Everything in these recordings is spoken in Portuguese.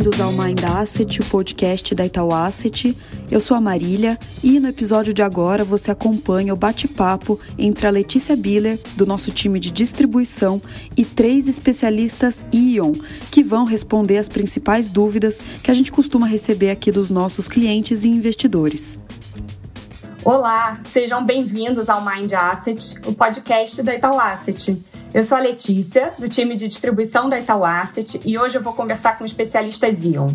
bem-vindos ao Mind Asset, o podcast da Itaú Asset. Eu sou a Marília e no episódio de agora você acompanha o bate-papo entre a Letícia Biller, do nosso time de distribuição, e três especialistas Ion, que vão responder as principais dúvidas que a gente costuma receber aqui dos nossos clientes e investidores. Olá, sejam bem-vindos ao Mind Asset, o podcast da Itaú Asset. Eu sou a Letícia, do time de distribuição da Itaú Asset, e hoje eu vou conversar com especialistas Ion.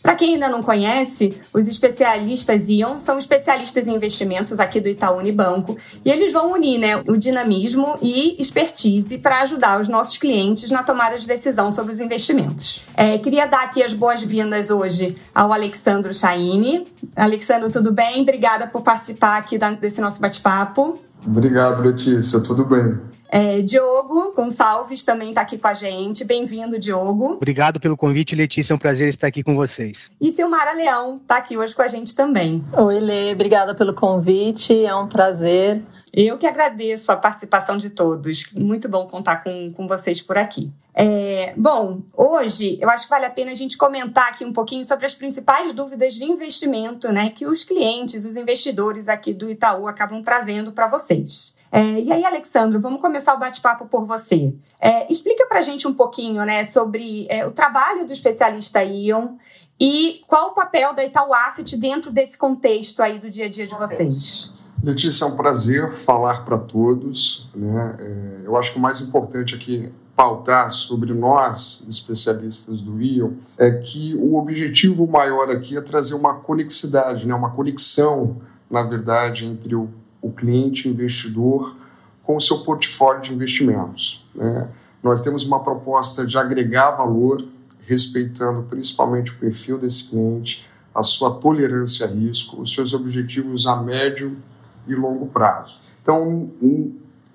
Para quem ainda não conhece, os especialistas Ion são especialistas em investimentos aqui do Itaú Unibanco e eles vão unir né, o dinamismo e expertise para ajudar os nossos clientes na tomada de decisão sobre os investimentos. É, queria dar aqui as boas-vindas hoje ao Alexandro Chaine. Alexandro, tudo bem? Obrigada por participar aqui desse nosso bate-papo. Obrigado, Letícia. Tudo bem. É, Diogo Gonçalves também está aqui com a gente. Bem-vindo, Diogo. Obrigado pelo convite, Letícia. É um prazer estar aqui com vocês. E Silmara Leão está aqui hoje com a gente também. Oi, Lê. Obrigada pelo convite. É um prazer. Eu que agradeço a participação de todos. Muito bom contar com, com vocês por aqui. É, bom, hoje eu acho que vale a pena a gente comentar aqui um pouquinho sobre as principais dúvidas de investimento né, que os clientes, os investidores aqui do Itaú acabam trazendo para vocês. É, e aí, Alexandro, vamos começar o bate-papo por você. É, explica para a gente um pouquinho né, sobre é, o trabalho do especialista Ion e qual o papel da Itaú Asset dentro desse contexto aí do dia a dia de vocês. Letícia, é um prazer falar para todos. Né? É, eu acho que o mais importante aqui pautar sobre nós, especialistas do Ion, é que o objetivo maior aqui é trazer uma conexidade, né? uma conexão, na verdade, entre o o cliente investidor com o seu portfólio de investimentos. Né? Nós temos uma proposta de agregar valor, respeitando principalmente o perfil desse cliente, a sua tolerância a risco, os seus objetivos a médio e longo prazo. Então,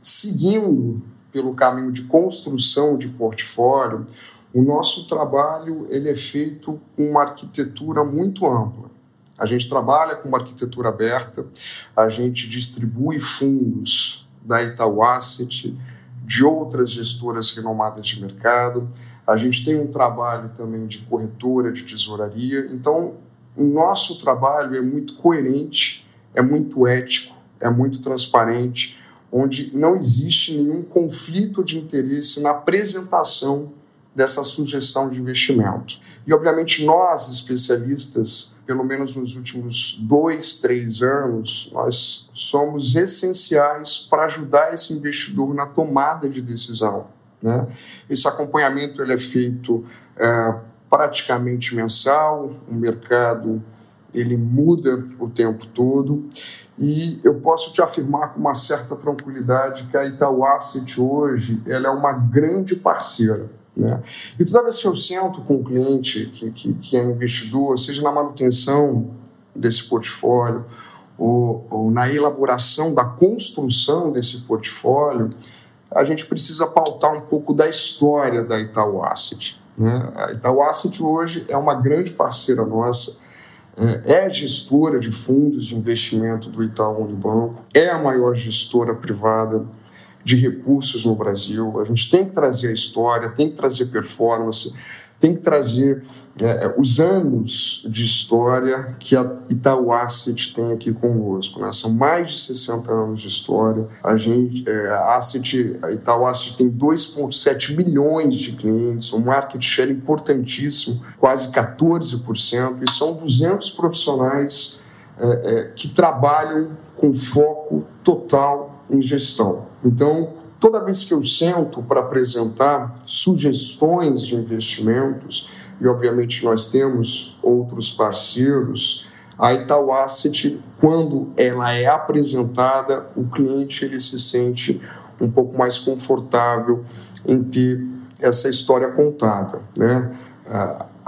seguindo pelo caminho de construção de portfólio, o nosso trabalho ele é feito com uma arquitetura muito ampla. A gente trabalha com uma arquitetura aberta, a gente distribui fundos da Itaú Asset, de outras gestoras renomadas de mercado, a gente tem um trabalho também de corretora, de tesouraria. Então, o nosso trabalho é muito coerente, é muito ético, é muito transparente, onde não existe nenhum conflito de interesse na apresentação dessa sugestão de investimento. E, obviamente, nós, especialistas, pelo menos nos últimos dois, três anos, nós somos essenciais para ajudar esse investidor na tomada de decisão. Né? Esse acompanhamento ele é feito é, praticamente mensal, o mercado ele muda o tempo todo e eu posso te afirmar com uma certa tranquilidade que a Itaú Asset hoje ela é uma grande parceira né? E toda vez que eu sento com um cliente que, que, que é investidor, seja na manutenção desse portfólio ou, ou, na elaboração da construção desse portfólio, a gente precisa pautar um pouco da história da Itaú Asset. Né? A Itaú Asset hoje é uma grande parceira nossa, é, é gestora de fundos de investimento do Itaú Unibanco, é a maior gestora privada de recursos no Brasil. A gente tem que trazer a história, tem que trazer performance, tem que trazer é, é os anos de história que a Itaú Asset tem aqui conosco. Né? São mais de 60 anos de história. A gente, é, a, Asset, a Itaú Asset tem 2,7 milhões de clientes, um market share importantíssimo, quase 14%, e são 200 profissionais é, é, que trabalham com foco total em gestão. Então, toda vez que eu sento para apresentar sugestões de investimentos, e obviamente nós temos outros parceiros, a Itaú Asset, quando ela é apresentada, o cliente ele se sente um pouco mais confortável em ter essa história contada, né?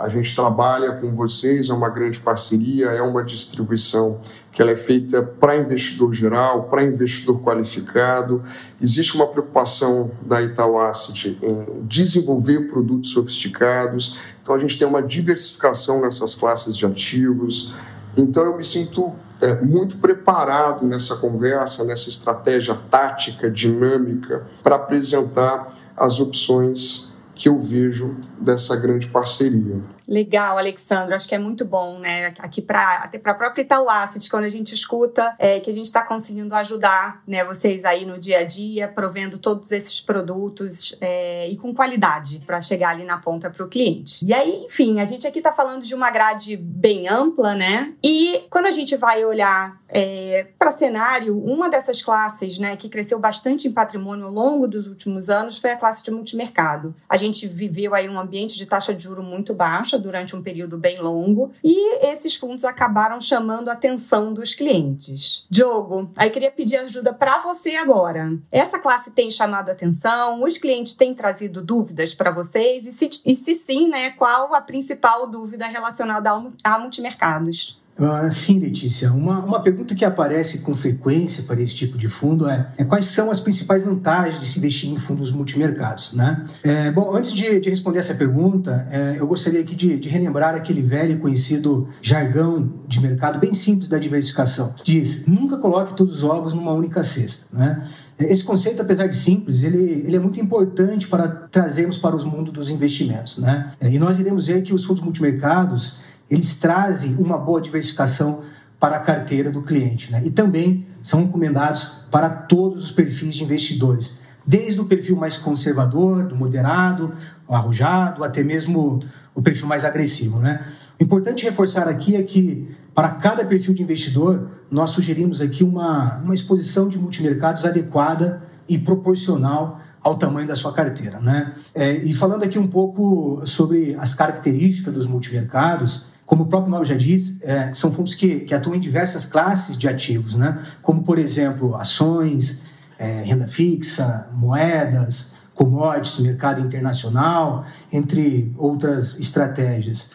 A gente trabalha com vocês, é uma grande parceria, é uma distribuição que ela é feita para investidor geral, para investidor qualificado. Existe uma preocupação da Itaú Asset em desenvolver produtos sofisticados, então a gente tem uma diversificação nessas classes de ativos. Então eu me sinto é, muito preparado nessa conversa, nessa estratégia tática, dinâmica, para apresentar as opções que eu vejo dessa grande parceria. Legal, Alexandre. Acho que é muito bom, né? Aqui para até para a própria Itaú Asset, quando a gente escuta é, que a gente está conseguindo ajudar, né, vocês aí no dia a dia, provendo todos esses produtos é, e com qualidade para chegar ali na ponta para o cliente. E aí, enfim, a gente aqui está falando de uma grade bem ampla, né? E quando a gente vai olhar é, para cenário, uma dessas classes, né, que cresceu bastante em patrimônio ao longo dos últimos anos foi a classe de multimercado. A gente viveu aí um ambiente de taxa de juro muito baixa durante um período bem longo e esses fundos acabaram chamando a atenção dos clientes. Diogo, aí queria pedir ajuda para você agora. Essa classe tem chamado a atenção? Os clientes têm trazido dúvidas para vocês? E se, e se sim, né, qual a principal dúvida relacionada a multimercados? Uh, sim, Letícia. Uma, uma pergunta que aparece com frequência para esse tipo de fundo é, é quais são as principais vantagens de se investir em fundos multimercados, né? É, bom, antes de, de, responder essa pergunta, é, eu gostaria aqui de, de, relembrar aquele velho e conhecido jargão de mercado bem simples da diversificação. Diz, nunca coloque todos os ovos numa única cesta, né? Esse conceito, apesar de simples, ele, ele é muito importante para trazermos para os mundos dos investimentos, né? É, e nós iremos ver que os fundos multimercados eles trazem uma boa diversificação para a carteira do cliente. Né? E também são recomendados para todos os perfis de investidores, desde o perfil mais conservador, do moderado, arrojado, até mesmo o perfil mais agressivo. Né? O importante reforçar aqui é que, para cada perfil de investidor, nós sugerimos aqui uma, uma exposição de multimercados adequada e proporcional ao tamanho da sua carteira. Né? É, e falando aqui um pouco sobre as características dos multimercados, como o próprio nome já diz, é, são fundos que, que, atuam em diversas classes de ativos, né? como, por exemplo, ações, é, renda fixa, moedas, commodities, mercado internacional, entre outras estratégias.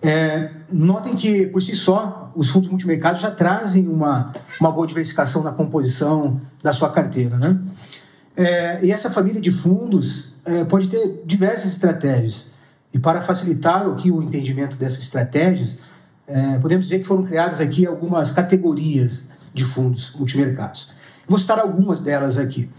É, notem que, por si só, os fundos multimercados já trazem uma, uma boa diversificação na composição da sua carteira. Né? É, e essa família de fundos é, pode ter diversas estratégias. E para facilitar aqui o entendimento dessas estratégias, é, podemos dizer que foram criadas aqui algumas categorias de fundos multimercados. Vou citar algumas delas aqui.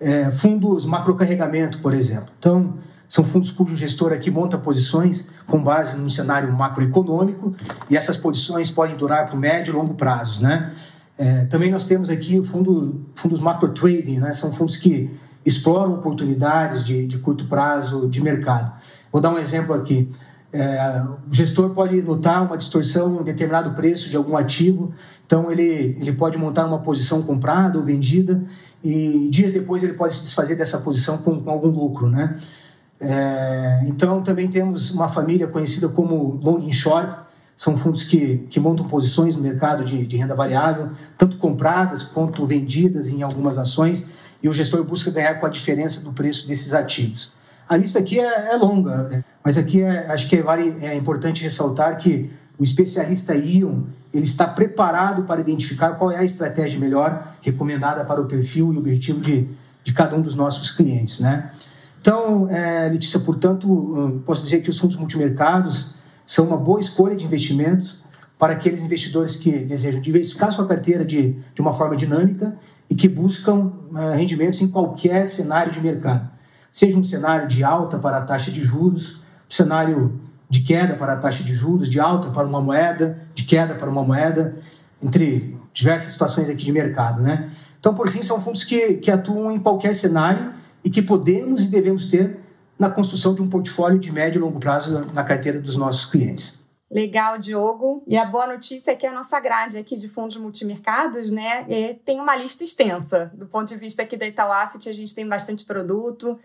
É, fundos macrocarregamento, por exemplo. Então, são fundos cujo gestor aqui monta posições com base num cenário macroeconômico e essas posições podem durar por médio e longo prazo, né? É, também nós temos aqui o fundo, fundos macro trading, né? São fundos que exploram oportunidades de, de curto prazo de mercado. Vou dar um exemplo aqui. É, o gestor pode notar uma distorção em determinado preço de algum ativo, então ele, ele pode montar uma posição comprada ou vendida e dias depois ele pode se desfazer dessa posição com, com algum lucro, né? É, então também temos uma família conhecida como long and short, são fundos que, que montam posições no mercado de, de renda variável, tanto compradas quanto vendidas em algumas ações, e o gestor busca ganhar com a diferença do preço desses ativos. A lista aqui é, é longa, mas aqui é, acho que é, vale, é importante ressaltar que o especialista Ion ele está preparado para identificar qual é a estratégia melhor recomendada para o perfil e objetivo de, de cada um dos nossos clientes. Né? Então, é, Letícia, portanto, hum, posso dizer que os fundos multimercados são uma boa escolha de investimentos para aqueles investidores que desejam diversificar sua carteira de, de uma forma dinâmica e que buscam uh, rendimentos em qualquer cenário de mercado seja um cenário de alta para a taxa de juros, um cenário de queda para a taxa de juros, de alta para uma moeda, de queda para uma moeda, entre diversas situações aqui de mercado, né? Então, por fim, são fundos que, que atuam em qualquer cenário e que podemos e devemos ter na construção de um portfólio de médio e longo prazo na carteira dos nossos clientes. Legal, Diogo. E a boa notícia é que a nossa grade aqui de fundos multimercados, né, é, tem uma lista extensa. Do ponto de vista aqui da Itaú Asset, a gente tem bastante produto.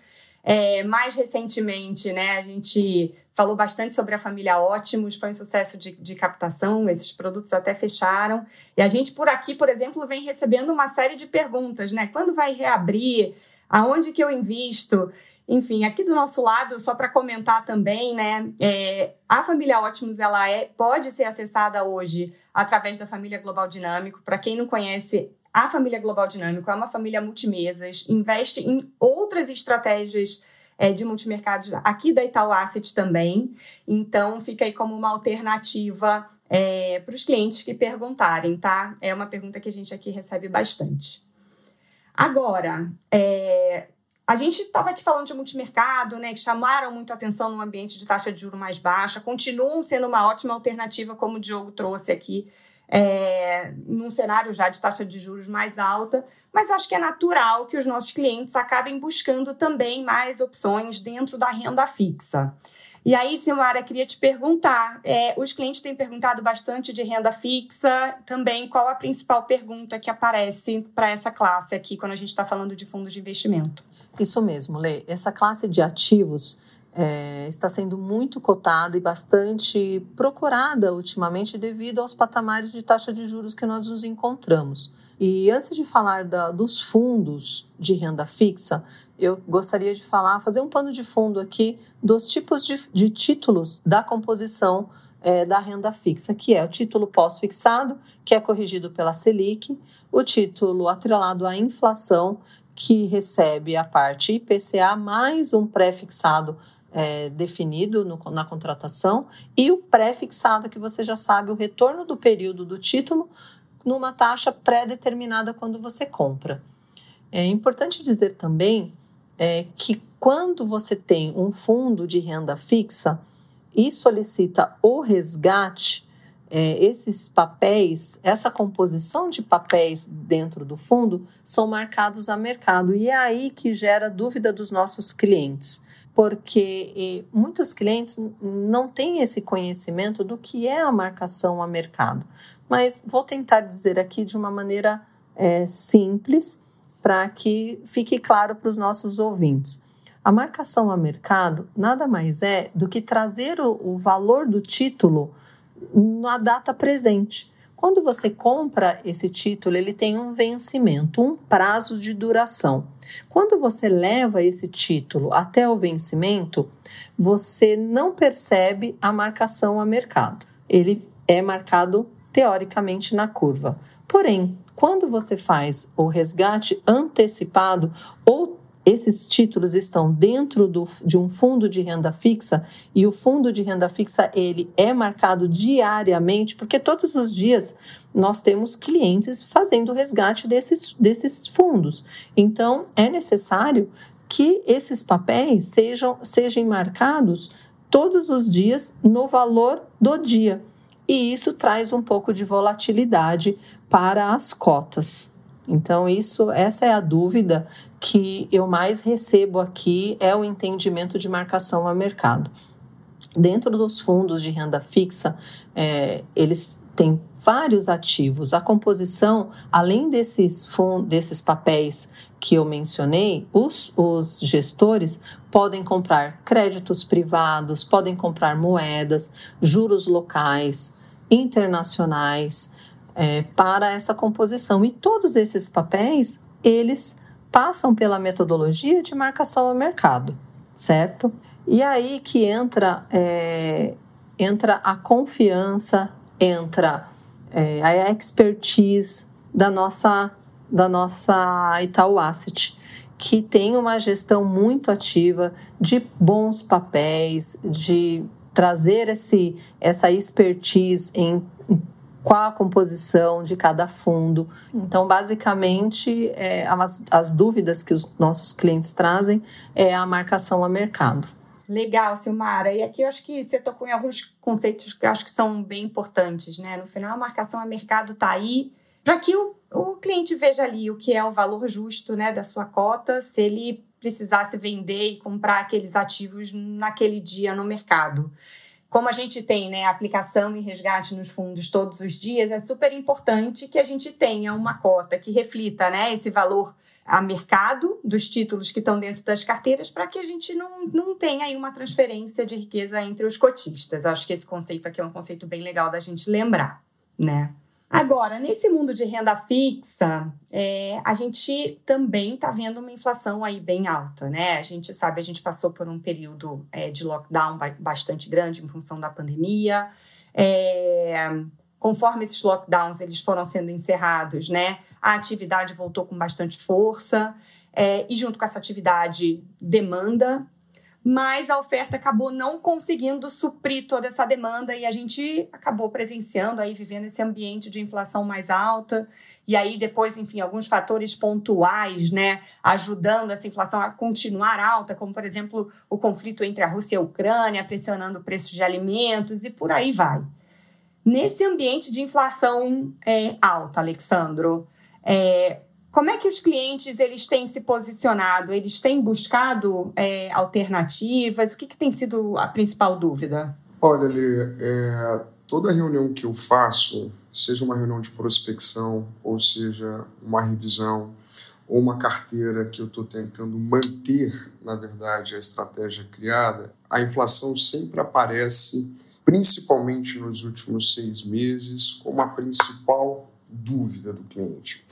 É, mais recentemente, né, a gente falou bastante sobre a família Ótimos, foi um sucesso de, de captação, esses produtos até fecharam. E a gente, por aqui, por exemplo, vem recebendo uma série de perguntas, né? Quando vai reabrir? Aonde que eu invisto? Enfim, aqui do nosso lado, só para comentar também, né? É, a família Ótimos ela é, pode ser acessada hoje através da família Global Dinâmico. Para quem não conhece, a família Global Dinâmico é uma família multimesas, investe em outras estratégias é, de multimercados aqui da Itaú Asset também. Então, fica aí como uma alternativa é, para os clientes que perguntarem, tá? É uma pergunta que a gente aqui recebe bastante. Agora, é, A gente estava aqui falando de multimercado, né, que chamaram muito atenção no ambiente de taxa de juro mais baixa, continuam sendo uma ótima alternativa, como o Diogo trouxe aqui, é, num cenário já de taxa de juros mais alta, mas acho que é natural que os nossos clientes acabem buscando também mais opções dentro da renda fixa. E aí, Silmara, queria te perguntar: é, os clientes têm perguntado bastante de renda fixa, também qual a principal pergunta que aparece para essa classe aqui quando a gente está falando de fundos de investimento? Isso mesmo, Lê. Essa classe de ativos é, está sendo muito cotada e bastante procurada ultimamente devido aos patamares de taxa de juros que nós nos encontramos. E antes de falar da, dos fundos de renda fixa, eu gostaria de falar, fazer um pano de fundo aqui dos tipos de, de títulos da composição é, da renda fixa, que é o título pós-fixado, que é corrigido pela Selic, o título atrelado à inflação, que recebe a parte IPCA mais um pré-fixado é, definido no, na contratação, e o pré-fixado, que você já sabe o retorno do período do título numa taxa pré-determinada quando você compra. É importante dizer também é, que quando você tem um fundo de renda fixa e solicita o resgate, é, esses papéis, essa composição de papéis dentro do fundo são marcados a mercado e é aí que gera dúvida dos nossos clientes, porque muitos clientes não têm esse conhecimento do que é a marcação a mercado. Mas vou tentar dizer aqui de uma maneira é, simples para que fique claro para os nossos ouvintes. A marcação a mercado nada mais é do que trazer o, o valor do título na data presente. Quando você compra esse título, ele tem um vencimento, um prazo de duração. Quando você leva esse título até o vencimento, você não percebe a marcação a mercado. Ele é marcado teoricamente na curva. Porém, quando você faz o resgate antecipado ou esses títulos estão dentro do, de um fundo de renda fixa e o fundo de renda fixa ele é marcado diariamente, porque todos os dias nós temos clientes fazendo resgate desses, desses fundos. Então, é necessário que esses papéis sejam, sejam marcados todos os dias no valor do dia. E isso traz um pouco de volatilidade para as cotas. Então, isso, essa é a dúvida que eu mais recebo aqui, é o entendimento de marcação a mercado. Dentro dos fundos de renda fixa, é, eles têm vários ativos. A composição, além desses, fundos, desses papéis que eu mencionei, os, os gestores podem comprar créditos privados, podem comprar moedas, juros locais, internacionais, é, para essa composição. E todos esses papéis, eles passam pela metodologia de marcação ao mercado, certo? E aí que entra, é, entra a confiança, entra é, a expertise da nossa, da nossa Itaú Asset, que tem uma gestão muito ativa de bons papéis, de trazer esse, essa expertise em qual a composição de cada fundo. Então, basicamente, é, as, as dúvidas que os nossos clientes trazem é a marcação a mercado. Legal, Silmara. E aqui eu acho que você tocou em alguns conceitos que eu acho que são bem importantes, né? No final, a marcação a mercado está aí para que o, o cliente veja ali o que é o valor justo né, da sua cota, se ele precisasse vender e comprar aqueles ativos naquele dia no mercado como a gente tem né, aplicação e resgate nos fundos todos os dias, é super importante que a gente tenha uma cota que reflita né, esse valor a mercado dos títulos que estão dentro das carteiras para que a gente não, não tenha aí uma transferência de riqueza entre os cotistas. Acho que esse conceito aqui é um conceito bem legal da gente lembrar, né? Agora, nesse mundo de renda fixa, é, a gente também está vendo uma inflação aí bem alta, né? A gente sabe, a gente passou por um período é, de lockdown bastante grande em função da pandemia. É, conforme esses lockdowns eles foram sendo encerrados, né? A atividade voltou com bastante força é, e junto com essa atividade demanda mas a oferta acabou não conseguindo suprir toda essa demanda e a gente acabou presenciando aí vivendo esse ambiente de inflação mais alta e aí depois, enfim, alguns fatores pontuais, né, ajudando essa inflação a continuar alta, como por exemplo, o conflito entre a Rússia e a Ucrânia, pressionando o preço de alimentos e por aí vai. Nesse ambiente de inflação é, alta, Alexandro, é, como é que os clientes eles têm se posicionado? Eles têm buscado é, alternativas? O que, que, tem sido a principal dúvida? Olha, Lê, é, toda reunião que eu faço, seja uma reunião de prospecção, ou seja uma revisão, ou uma carteira que eu estou tentando manter, na verdade, a estratégia criada, a inflação sempre aparece, principalmente nos últimos seis meses, como a principal dúvida do cliente.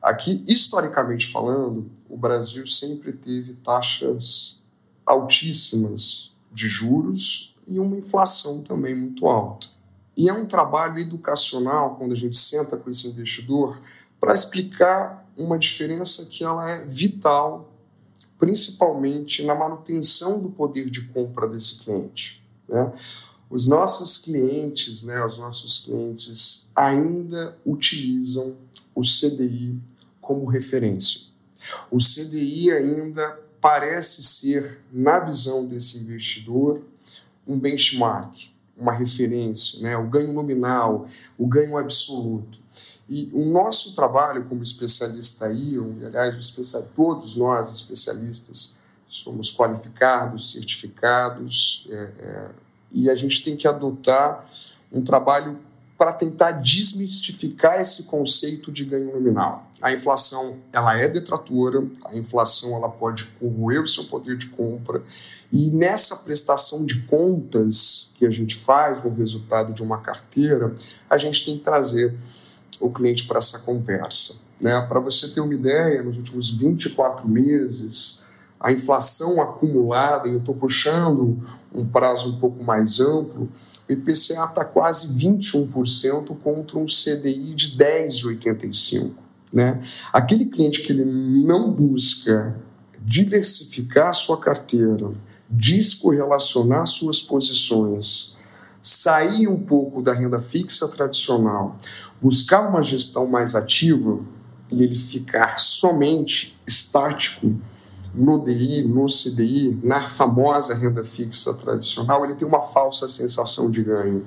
Aqui, historicamente falando, o Brasil sempre teve taxas altíssimas de juros e uma inflação também muito alta. E é um trabalho educacional, quando a gente senta com esse investidor, para explicar uma diferença que ela é vital, principalmente na manutenção do poder de compra desse cliente. Né? Os nossos clientes, né, os nossos clientes ainda utilizam o CDI como referência. O CDI ainda parece ser, na visão desse investidor, um benchmark, uma referência, né? o ganho nominal, o ganho absoluto. E o nosso trabalho como especialista ION, e aliás, todos nós especialistas somos qualificados, certificados, é, é, e a gente tem que adotar um trabalho para tentar desmistificar esse conceito de ganho nominal. A inflação, ela é detratora, a inflação ela pode corroer o seu poder de compra, e nessa prestação de contas que a gente faz no resultado de uma carteira, a gente tem que trazer o cliente para essa conversa. Né? Para você ter uma ideia, nos últimos 24 meses, a inflação acumulada, e eu estou puxando um prazo um pouco mais amplo, o IPCA está quase 21% contra um CDI de 10,85%. Né? Aquele cliente que ele não busca diversificar sua carteira, descorrelacionar suas posições, sair um pouco da renda fixa tradicional, buscar uma gestão mais ativa e ele ficar somente estático no DI, no CDI, na famosa renda fixa tradicional, ele tem uma falsa sensação de ganho.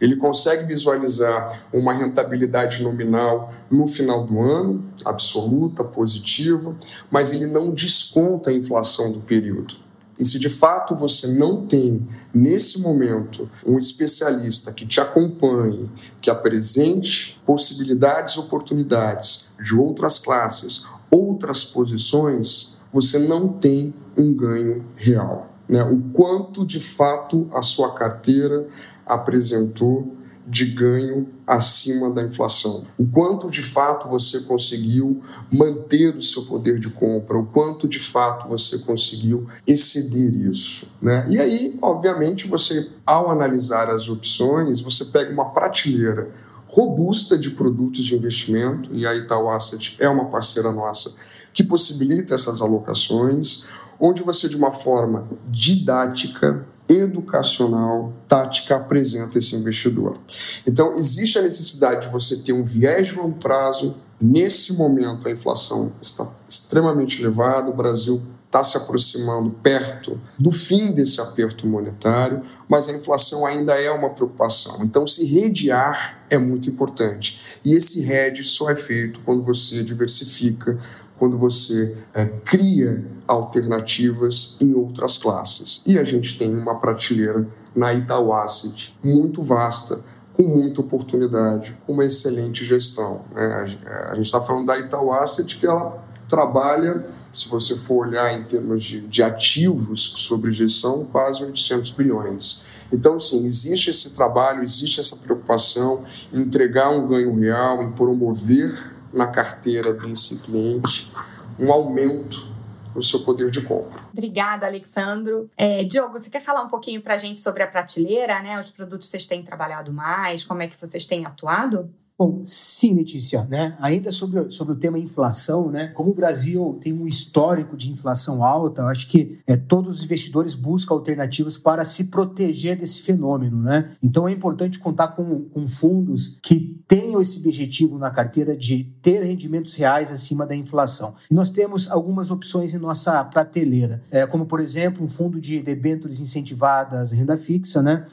Ele consegue visualizar uma rentabilidade nominal no final do ano, absoluta, positiva, mas ele não desconta a inflação do período. E se de fato você não tem, nesse momento, um especialista que te acompanhe, que apresente possibilidades, oportunidades de outras classes, outras posições, você não tem um ganho real. Né? O quanto de fato a sua carteira apresentou de ganho acima da inflação. O quanto de fato você conseguiu manter o seu poder de compra, o quanto de fato você conseguiu exceder isso. Né? E aí, obviamente, você, ao analisar as opções, você pega uma prateleira robusta de produtos de investimento, e a Itaú Asset é uma parceira nossa que possibilita essas alocações, onde você, de uma forma didática, educacional, tática, apresenta esse investidor. Então, existe a necessidade de você ter um viés de longo prazo. Nesse momento, a inflação está extremamente elevada, o Brasil está se aproximando perto do fim desse aperto monetário, mas a inflação ainda é uma preocupação. Então, se redear é muito importante. E esse hedge só é feito quando você diversifica, quando você é, cria alternativas em outras classes. E a gente tem uma prateleira na Itaú Asset muito vasta, com muita oportunidade, com uma excelente gestão. Né? A gente está falando da Itaú Asset que ela trabalha, se você for olhar em termos de, de ativos sobre gestão, quase 800 bilhões. Então, sim, existe esse trabalho, existe essa preocupação em entregar um ganho real, em promover na carteira desse cliente um aumento no seu poder de compra. Obrigada, Alexandro. É, Diogo, você quer falar um pouquinho para a gente sobre a prateleira, né? Os produtos que vocês têm trabalhado mais, como é que vocês têm atuado? Bom, sim, Letícia, né? Ainda sobre, sobre o tema inflação, né? Como o Brasil tem um histórico de inflação alta, acho que é, todos os investidores buscam alternativas para se proteger desse fenômeno, né? Então é importante contar com, com fundos que tenham esse objetivo na carteira de ter rendimentos reais acima da inflação. E nós temos algumas opções em nossa prateleira, é, como por exemplo um fundo de debêntures incentivadas renda fixa, né?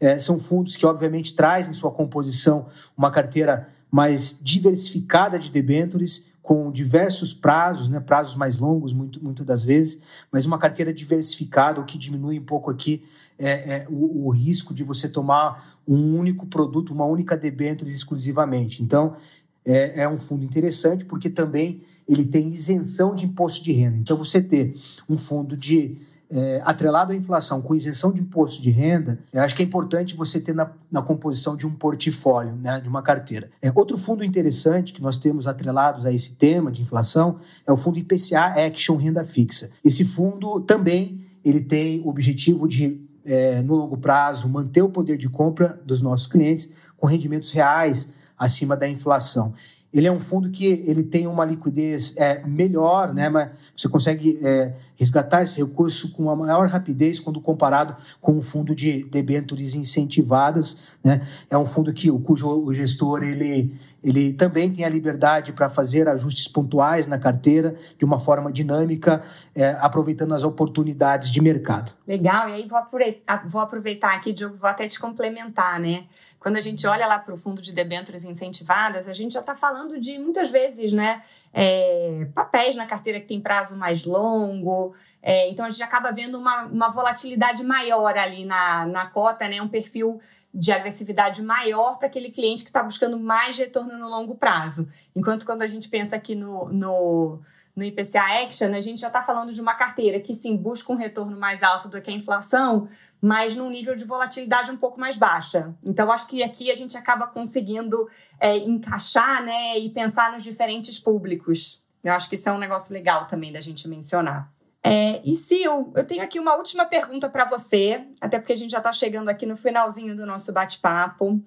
É, são fundos que obviamente trazem em sua composição uma carteira mais diversificada de debêntures, com diversos prazos, né, prazos mais longos, muito, muitas das vezes, mas uma carteira diversificada, o que diminui um pouco aqui é, é o, o, risco de você tomar um único produto, uma única debênture exclusivamente. Então, é, é um fundo interessante porque também ele tem isenção de imposto de renda. Então, você ter um fundo de é, atrelado à inflação com isenção de imposto de renda, eu acho que é importante você ter na, na composição de um portfólio, né, de uma carteira. É, outro fundo interessante que nós temos atrelados a esse tema de inflação é o fundo IPCA Action Renda Fixa. Esse fundo também ele tem o objetivo de, é, no longo prazo, manter o poder de compra dos nossos clientes com rendimentos reais acima da inflação ele é um fundo que ele tem uma liquidez é, melhor, né? Mas você consegue é, resgatar esse recurso com uma maior rapidez quando comparado com um fundo de debêntures incentivadas, né? É um fundo que cujo o gestor ele, ele também tem a liberdade para fazer ajustes pontuais na carteira de uma forma dinâmica, é, aproveitando as oportunidades de mercado. Legal. E aí vou aproveitar, vou aproveitar aqui, Diogo, vou até te complementar, né? Quando a gente olha lá para o fundo de debêntures incentivadas, a gente já está falando de muitas vezes, né, é, papéis na carteira que tem prazo mais longo. É, então a gente acaba vendo uma, uma volatilidade maior ali na, na cota, né, um perfil de agressividade maior para aquele cliente que está buscando mais retorno no longo prazo. Enquanto quando a gente pensa aqui no, no no IPCA Action, a gente já está falando de uma carteira que sim busca um retorno mais alto do que a inflação, mas num nível de volatilidade um pouco mais baixa. Então, acho que aqui a gente acaba conseguindo é, encaixar né, e pensar nos diferentes públicos. Eu acho que isso é um negócio legal também da gente mencionar. É, e Sil, eu tenho aqui uma última pergunta para você, até porque a gente já está chegando aqui no finalzinho do nosso bate-papo.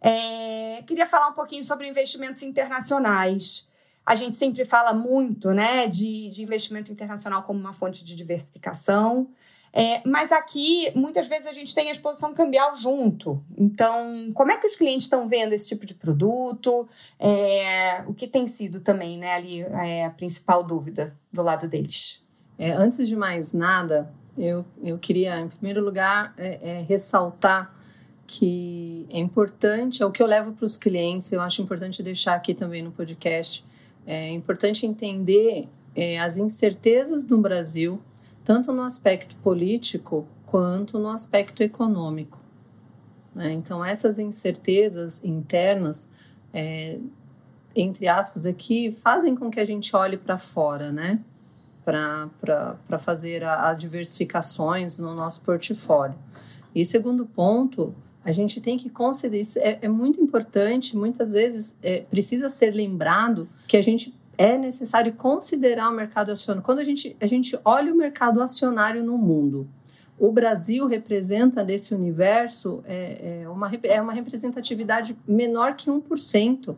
É, queria falar um pouquinho sobre investimentos internacionais. A gente sempre fala muito né, de, de investimento internacional como uma fonte de diversificação. É, mas aqui, muitas vezes, a gente tem a exposição cambial junto. Então, como é que os clientes estão vendo esse tipo de produto? É, o que tem sido também né, ali é a principal dúvida do lado deles? É, antes de mais nada, eu, eu queria, em primeiro lugar, é, é, ressaltar que é importante, é o que eu levo para os clientes, eu acho importante deixar aqui também no podcast, é importante entender é, as incertezas no Brasil tanto no aspecto político quanto no aspecto econômico. Né? Então, essas incertezas internas, é, entre aspas, aqui, fazem com que a gente olhe para fora, né? Para fazer as diversificações no nosso portfólio. E segundo ponto, a gente tem que considerar, isso é, é muito importante, muitas vezes é, precisa ser lembrado que a gente é necessário considerar o mercado acionário. Quando a gente, a gente olha o mercado acionário no mundo, o Brasil representa desse universo é, é, uma, é uma representatividade menor que 1%.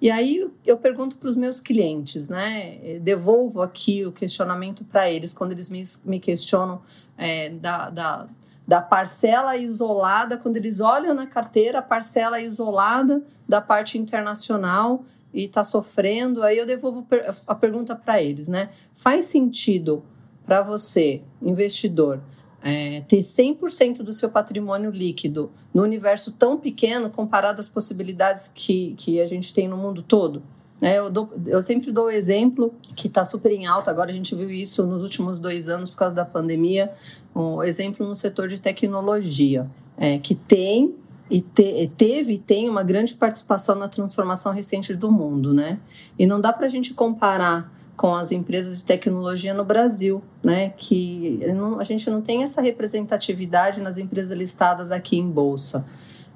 E aí eu pergunto para os meus clientes, né? Devolvo aqui o questionamento para eles quando eles me, me questionam é, da, da, da parcela isolada, quando eles olham na carteira a parcela isolada da parte internacional e está sofrendo, aí eu devolvo a pergunta para eles, né? Faz sentido para você, investidor, é, ter 100% do seu patrimônio líquido no universo tão pequeno comparado às possibilidades que, que a gente tem no mundo todo? É, eu, dou, eu, sempre dou o exemplo que está super em alta, agora a gente viu isso nos últimos dois anos por causa da pandemia, um exemplo no setor de tecnologia, é, que tem e te, teve e tem uma grande participação na transformação recente do mundo, né? E não dá para a gente comparar com as empresas de tecnologia no Brasil, né? Que não, a gente não tem essa representatividade nas empresas listadas aqui em bolsa.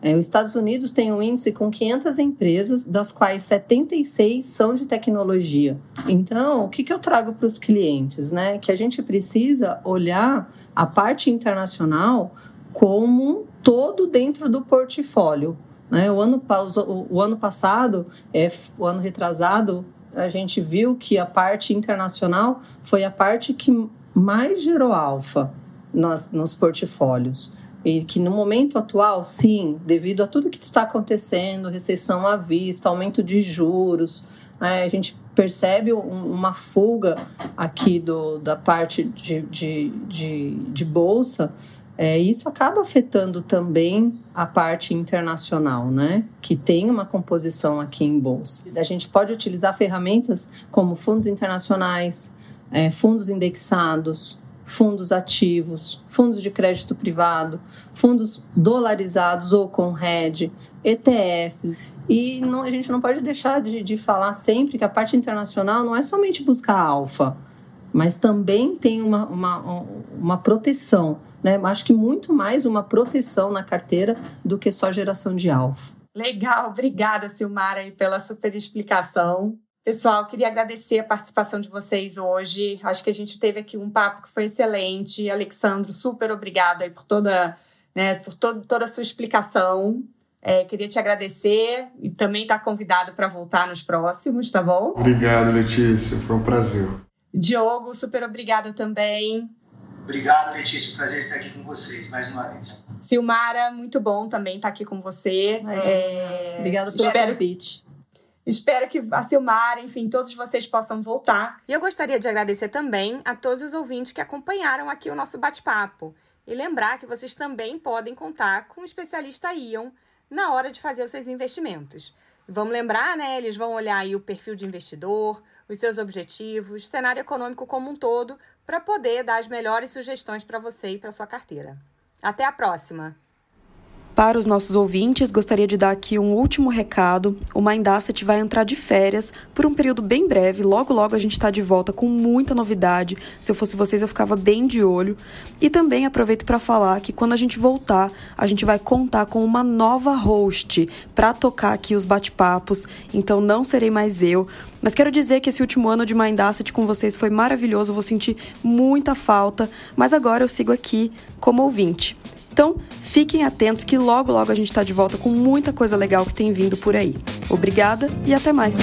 É, os Estados Unidos tem um índice com 500 empresas, das quais 76 são de tecnologia. Então, o que, que eu trago para os clientes? Né? Que a gente precisa olhar a parte internacional como todo dentro do portfólio. Né? O, ano, o, o ano passado, é, o ano retrasado, a gente viu que a parte internacional foi a parte que mais gerou alfa nas, nos portfólios. E que no momento atual, sim, devido a tudo que está acontecendo, recessão à vista, aumento de juros, né, a gente percebe uma fuga aqui do, da parte de, de, de, de bolsa, é, isso acaba afetando também a parte internacional, né? Que tem uma composição aqui em bolsa. A gente pode utilizar ferramentas como fundos internacionais, é, fundos indexados, fundos ativos, fundos de crédito privado, fundos dolarizados ou com hedge, ETFs. E não, a gente não pode deixar de, de falar sempre que a parte internacional não é somente buscar alfa, mas também tem uma, uma, uma proteção. Né? Acho que muito mais uma proteção na carteira do que só geração de alfa. Legal, obrigada, Silmara, pela super explicação. Pessoal, queria agradecer a participação de vocês hoje. Acho que a gente teve aqui um papo que foi excelente. Alexandro, super obrigado aí por toda, né, por todo, toda a sua explicação. É, queria te agradecer e também estar tá convidado para voltar nos próximos, tá bom? Obrigado, Letícia. Foi um prazer. Diogo, super obrigada também. Obrigado, Letícia. Prazer estar aqui com vocês mais uma vez. Silmara, muito bom também estar aqui com você. É... Obrigada pelo espero... convite. Espero que a Silmara, enfim, todos vocês possam voltar. E eu gostaria de agradecer também a todos os ouvintes que acompanharam aqui o nosso bate-papo. E lembrar que vocês também podem contar com o especialista Ion na hora de fazer os seus investimentos. Vamos lembrar, né? Eles vão olhar aí o perfil de investidor, os seus objetivos, cenário econômico como um todo, para poder dar as melhores sugestões para você e para sua carteira. Até a próxima! Para os nossos ouvintes, gostaria de dar aqui um último recado. O Mind Asset vai entrar de férias por um período bem breve. Logo, logo a gente está de volta com muita novidade. Se eu fosse vocês, eu ficava bem de olho. E também aproveito para falar que quando a gente voltar, a gente vai contar com uma nova host para tocar aqui os bate-papos. Então não serei mais eu. Mas quero dizer que esse último ano de Mind Asset com vocês foi maravilhoso. Vou sentir muita falta. Mas agora eu sigo aqui como ouvinte. Então, fiquem atentos que logo logo a gente está de volta com muita coisa legal que tem vindo por aí. Obrigada e até mais.